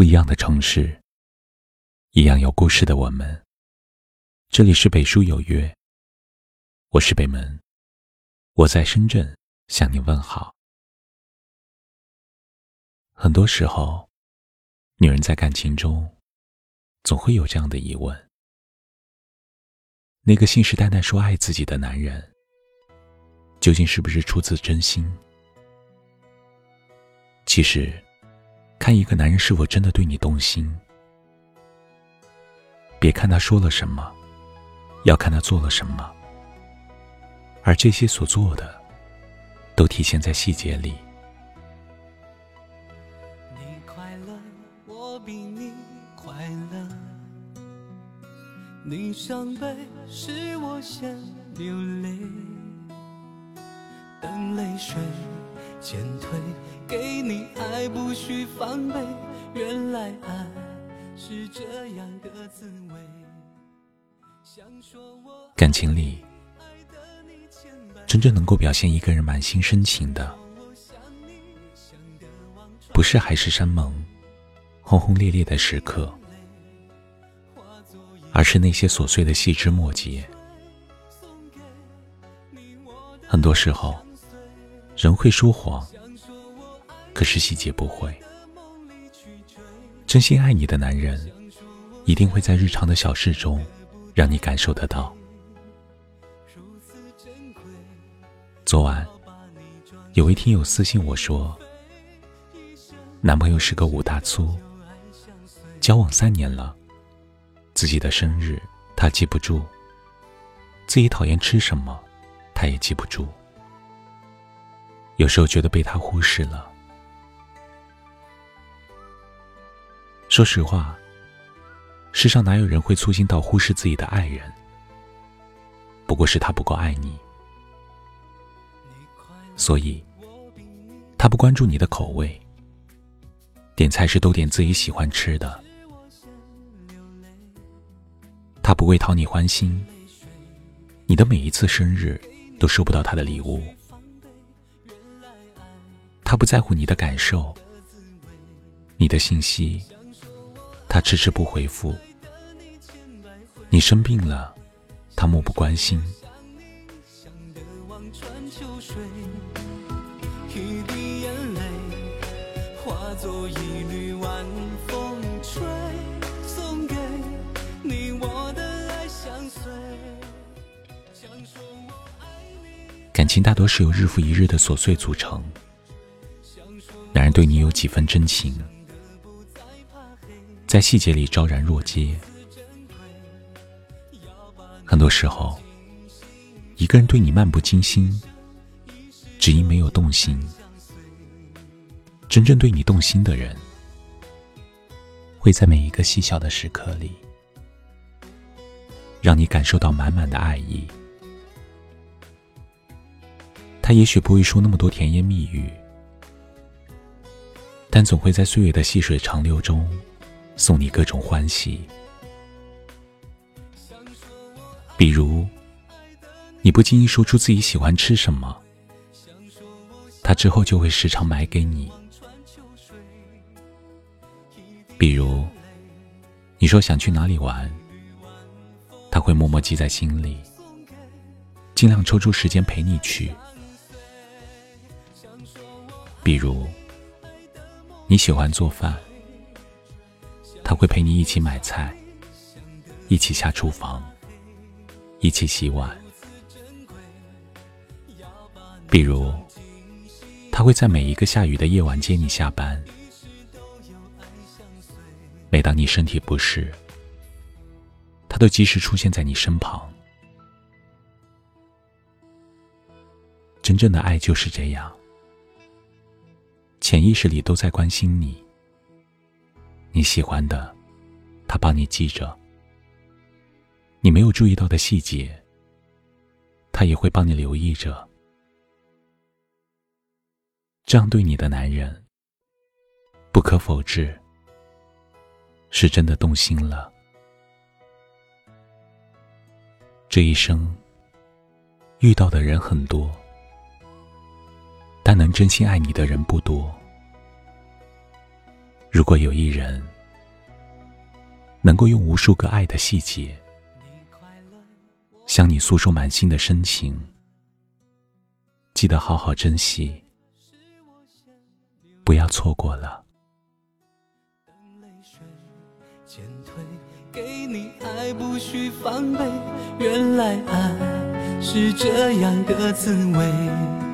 不一样的城市，一样有故事的我们。这里是北书有约，我是北门，我在深圳向你问好。很多时候，女人在感情中，总会有这样的疑问：那个信誓旦旦说爱自己的男人，究竟是不是出自真心？其实。看一个男人是否真的对你动心，别看他说了什么，要看他做了什么，而这些所做的，都体现在细节里。你快乐，我比你快乐；你伤悲，是我先流泪。等泪水减退。给你爱不需防备，原来爱是这样的滋味。感情里，真正能够表现一个人满心深情的，不是海誓山盟、轰轰烈烈的时刻，而是那些琐碎的细枝末节。很多时候，人会说谎。可是细节不会，真心爱你的男人，一定会在日常的小事中，让你感受得到。昨晚，有位听友私信我说，男朋友是个五大粗，交往三年了，自己的生日他记不住，自己讨厌吃什么，他也记不住，有时候觉得被他忽视了。说实话，世上哪有人会粗心到忽视自己的爱人？不过是他不够爱你，所以他不关注你的口味，点菜时都点自己喜欢吃的，他不会讨你欢心，你的每一次生日都收不到他的礼物，他不在乎你的感受，你的信息。他迟迟不回复，你生病了，他漠不关心。感情大多是由日复一日的琐碎组成，对你有几分真情？在细节里昭然若揭。很多时候，一个人对你漫不经心，只因没有动心。真正对你动心的人，会在每一个细小的时刻里，让你感受到满满的爱意。他也许不会说那么多甜言蜜语，但总会在岁月的细水长流中。送你各种欢喜，比如，你不经意说出自己喜欢吃什么，他之后就会时常买给你；比如，你说想去哪里玩，他会默默记在心里，尽量抽出时间陪你去；比如，你喜欢做饭。他会陪你一起买菜，一起下厨房，一起洗碗。比如，他会在每一个下雨的夜晚接你下班。每当你身体不适，他都及时出现在你身旁。真正的爱就是这样，潜意识里都在关心你。你喜欢的，他帮你记着；你没有注意到的细节，他也会帮你留意着。这样对你的男人，不可否认，是真的动心了。这一生遇到的人很多，但能真心爱你的人不多。如果有一人能够用无数个爱的细节，向你诉说满心的深情，记得好好珍惜，不要错过了。原来爱是这样的滋味。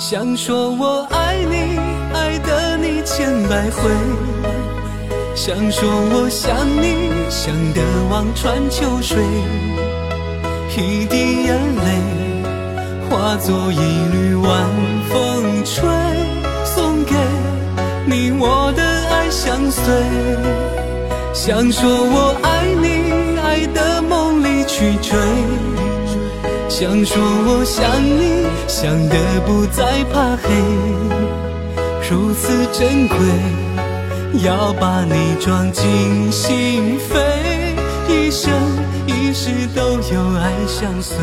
想说我爱你，爱的你千百回；想说我想你，想的望穿秋水。一滴眼泪化作一缕晚风吹，送给你我的爱相随。想说我爱你，爱的梦里去追；想说我想你，想得不再怕黑。如此珍贵，要把你装进心扉，一生一世都有爱相随。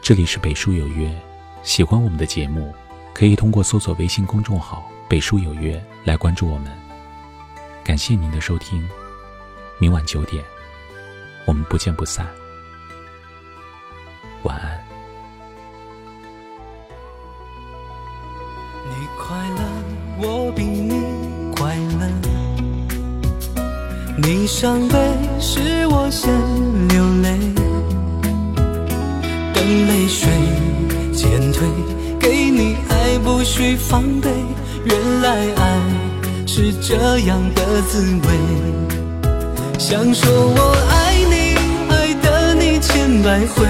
这里是北书有约，喜欢我们的节目，可以通过搜索微信公众号。北书有约，来关注我们。感谢您的收听，明晚九点，我们不见不散。晚安。你快乐，我比你快乐。你伤悲，是我先流泪。等泪水渐退，给你爱，不需防备。原来爱是这样的滋味，想说我爱，千百回，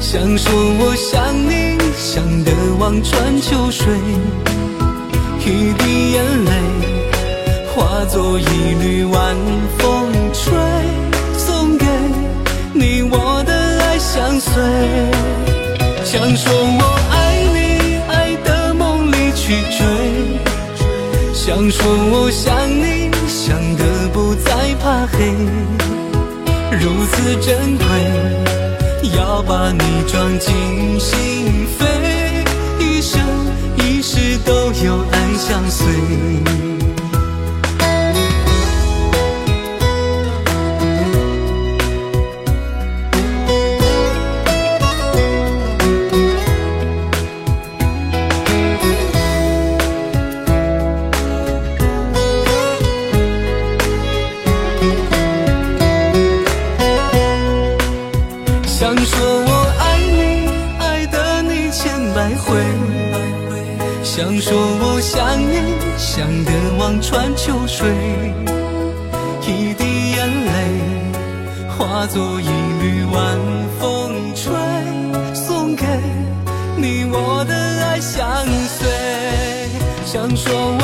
想说我想你，想得望穿秋水，一滴眼泪化作一缕晚风吹，送给你我的爱相随，想说我爱你。爱的梦里去追，想说我想你，想得不再怕黑，如此珍贵，要把你装进心扉，一生一世都有爱相随。来回想说我想你，想得望穿秋水，一滴眼泪化作一缕晚风吹，送给你我的爱相随。想说